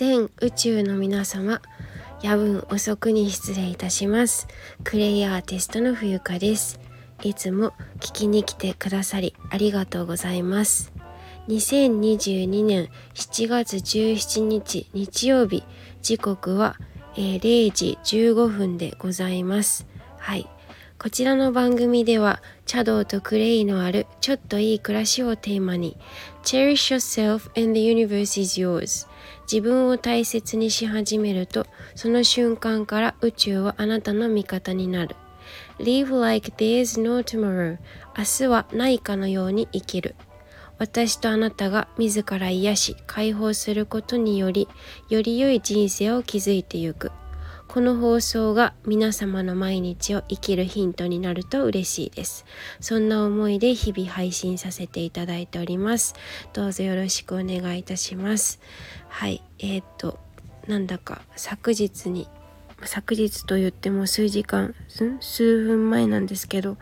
全宇宙の皆様夜分遅くに失礼いたします。クレイアーティストの冬香です。いつも聞きに来てくださりありがとうございます。2022年7月17日日曜日時刻は、えー、0時15分でございます。はい。こちらの番組では茶道とクレイのあるちょっといい暮らしをテーマに Cherish yourself and the universe is yours 自分を大切にし始めるとその瞬間から宇宙はあなたの味方になる。Live like there is no tomorrow 明日はないかのように生きる。私とあなたが自ら癒し解放することによりより良い人生を築いてゆく。この放送が皆様の毎日を生きるヒントになると嬉しいです。そんな思いで日々配信させていただいております。どうぞよろしくお願いいたします。はい、えー、っと、なんだか昨日に、昨日と言っても数時間、数分前なんですけど、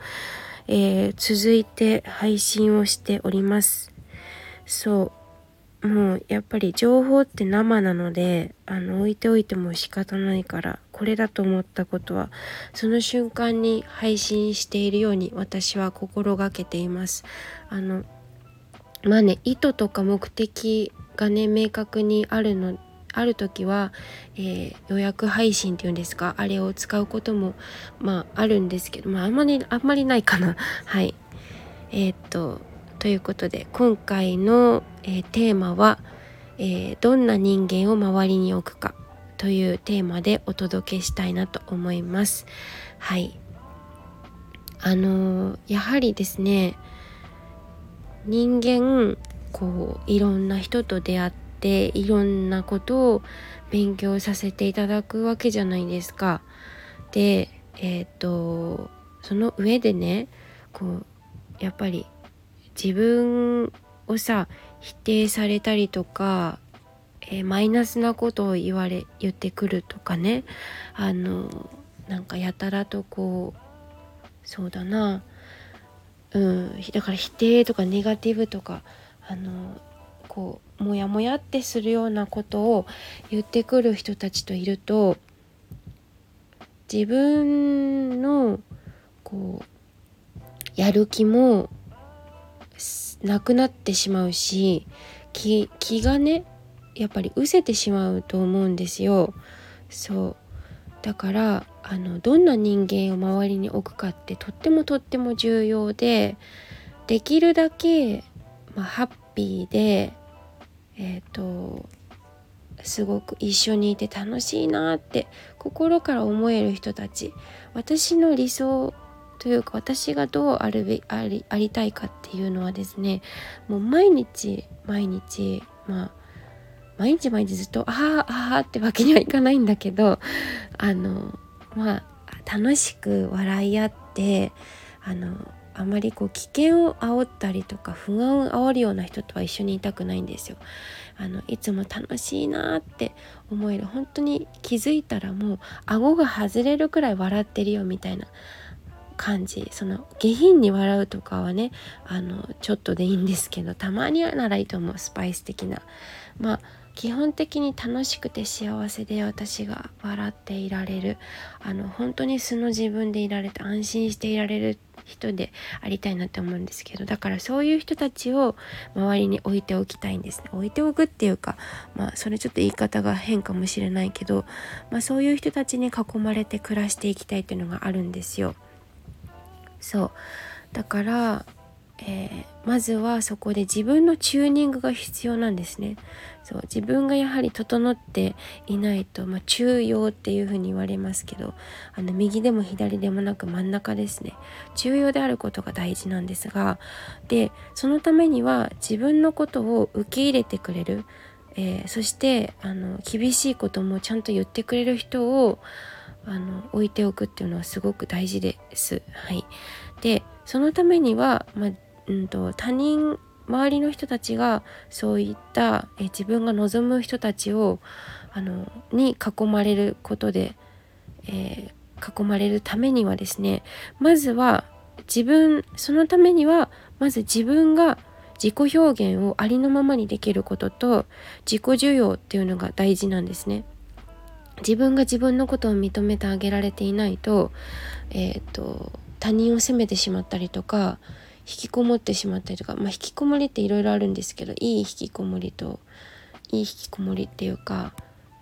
えー、続いて配信をしております。そう、もうやっぱり情報って生なのであの置いておいても仕方ないからこれだと思ったことはその瞬間に配信しているように私は心がけています。あのまあね意図とか目的がね明確にあるのある時は、えー、予約配信っていうんですかあれを使うこともまああるんですけどまああんまりあんまりないかなはいえー、っとということで今回の、えー、テーマは、えー、どんな人間を周りに置くかというテーマでお届けしたいなと思います。はいあのー、やはりですね人間こういろんな人と出会っていろんなことを勉強させていただくわけじゃないですか。でえっ、とその上でねこうやっぱり自分をさ否定されたりとか、えー、マイナスなことを言われ言ってくるとかね。あのなんかやたらとこうそうだな。うんだから否定とかネガティブとかあのこうモヤモヤってするようなことを言ってくる人たちといると自分のこうやる気もなくなってしまうし気気がねやっぱり失せてしまうと思うんですよ。そうだからあのどんな人間を周りに置くかってとってもとっても重要でできるだけ、まあ、ハッピーでえっ、ー、とすごく一緒にいて楽しいなって心から思える人たち私の理想というか私がどうあるべありありたいかっていうのはですねもう毎日毎日まあ毎日毎日ずっと「ああああ」ってわけにはいかないんだけどあのまあ楽しく笑い合ってあのあまりこう危険を煽ったりとか不安を煽るような人とは一緒にいたくないんですよ。あのいつも楽しいなって思える本当に気づいたらもう顎が外れるくらい笑ってるよみたいな感じその下品に笑うとかはねあのちょっとでいいんですけどたまにはならいいと思うスパイス的な。まあ基本的に楽しくて幸せで私が笑っていられる。あの本当に素の自分でいられて安心していられる人でありたいなって思うんですけどだからそういう人たちを周りに置いておきたいんですね。置いておくっていうかまあそれちょっと言い方が変かもしれないけど、まあ、そういう人たちに囲まれて暮らしていきたいっていうのがあるんですよ。そう。だから、えー、まずはそこで自分のチューニングが必要なんですね。そう。自分がやはり整っていないと、まあ、中庸っていうふうに言われますけどあの右でも左でもなく真ん中ですね。中庸であることが大事なんですがでそのためには自分のことを受け入れてくれる、えー、そしてあの厳しいこともちゃんと言ってくれる人をあの置いておくっていうのはすごく大事です。はい、でそのためには、まあ、うんと、他人周りの人たちがそういったえ自分が望む人たちをあのに囲まれることで、えー、囲まれるためにはですねまずは自分そのためにはまず自分が自己表現をありのままにできることと自己需要っていうのが大事なんですね。自分が自分のことを認めてあげられていないと,、えーと、他人を責めてしまったりとか引きこもってしまったりとか、まあ、引きこもりっていろいろあるんですけどいい引きこもりといい引きこもりっていうか、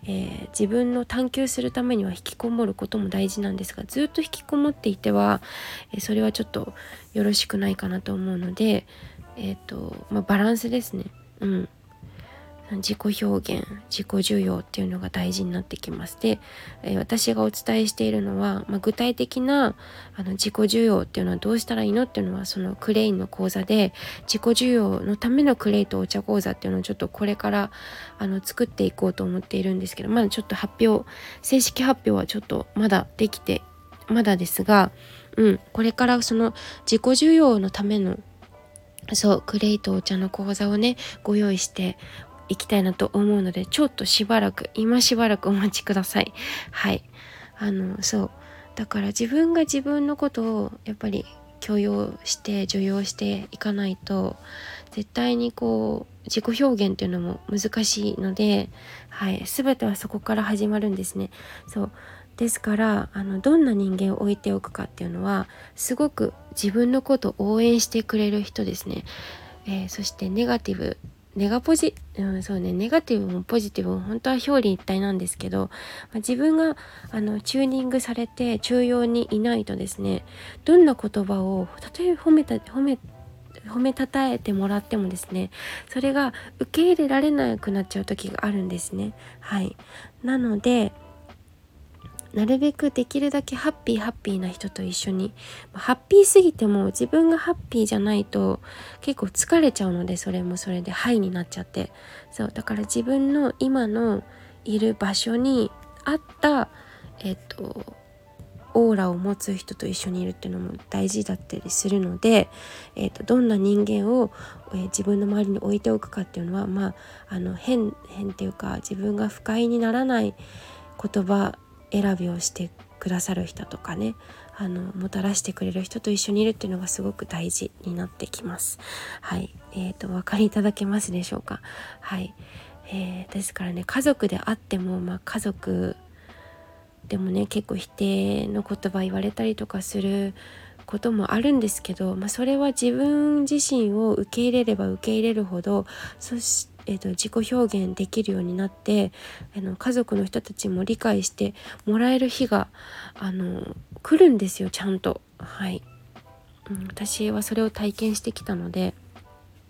えー、自分の探求するためには引きこもることも大事なんですがずっと引きこもっていては、えー、それはちょっとよろしくないかなと思うので、えーとまあ、バランスですね。うん自己表現自己需要っていうのが大事になってきますで、えー、私がお伝えしているのは、まあ、具体的なあの自己需要っていうのはどうしたらいいのっていうのはそのクレインの講座で自己需要のためのクレイとお茶講座っていうのをちょっとこれからあの作っていこうと思っているんですけどまだちょっと発表正式発表はちょっとまだできてまだですが、うん、これからその自己需要のためのそうクレイとお茶の講座をねご用意していきたいなと思うのでちょっとしばらく今しばらくお待ちください。はい。あのそう。だから自分が自分のことをやっぱり許容して助容していかないと絶対にこう自己表現っていうのも難しいので、はい、全てはそこから始まるんですね。そう。ですからあのどんな人間を置いておくかっていうのはすごく自分のことを応援してくれる人ですね。えー、そしてネガティブネガポジ、うん、そうね、ネガティブもポジティブも本当は表裏一体なんですけど、まあ、自分があのチューニングされて中央にいないとですね、どんな言葉を、例えば褒めた、褒め、褒めたたえてもらってもですね、それが受け入れられなくなっちゃう時があるんですね。はい。なので、なるべくできるだけハッピーハッピーな人と一緒に。ハッピーすぎても自分がハッピーじゃないと結構疲れちゃうのでそれもそれでハイになっちゃって。そうだから自分の今のいる場所に合ったえっとオーラを持つ人と一緒にいるっていうのも大事だったりするので、えーと、どんな人間を、えー、自分の周りに置いておくかっていうのはまああの変変っていうか自分が不快にならない言葉選びをしてくださる人とかねあのもたらしてくれる人と一緒にいるっていうのがすごく大事になってきます。はい、えーと、お分かりいただけますでしょうか？はい、えー、ですからね家族であっても、まあ、家族でもね結構否定の言葉言われたりとかすることもあるんですけど、まあ、それは自分自身を受け入れれば受け入れるほどそしてえーと、自己表現できるようになってあの家族の人たちも理解してもらえる日があの来るんですよちゃんと。はい、うん、私はそれを体験してきたので。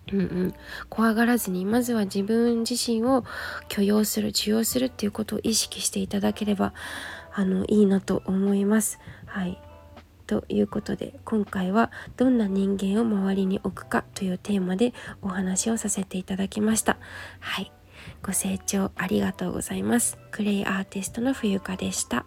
うんうん、怖がらずにまずは自分自身を許容する受容するっていうことを意識していただければあのいいなと思います。はいということで今回はどんな人間を周りに置くかというテーマでお話をさせていただきました。はい。ご清聴ありがとうございます。クレイアーティストの冬香でした。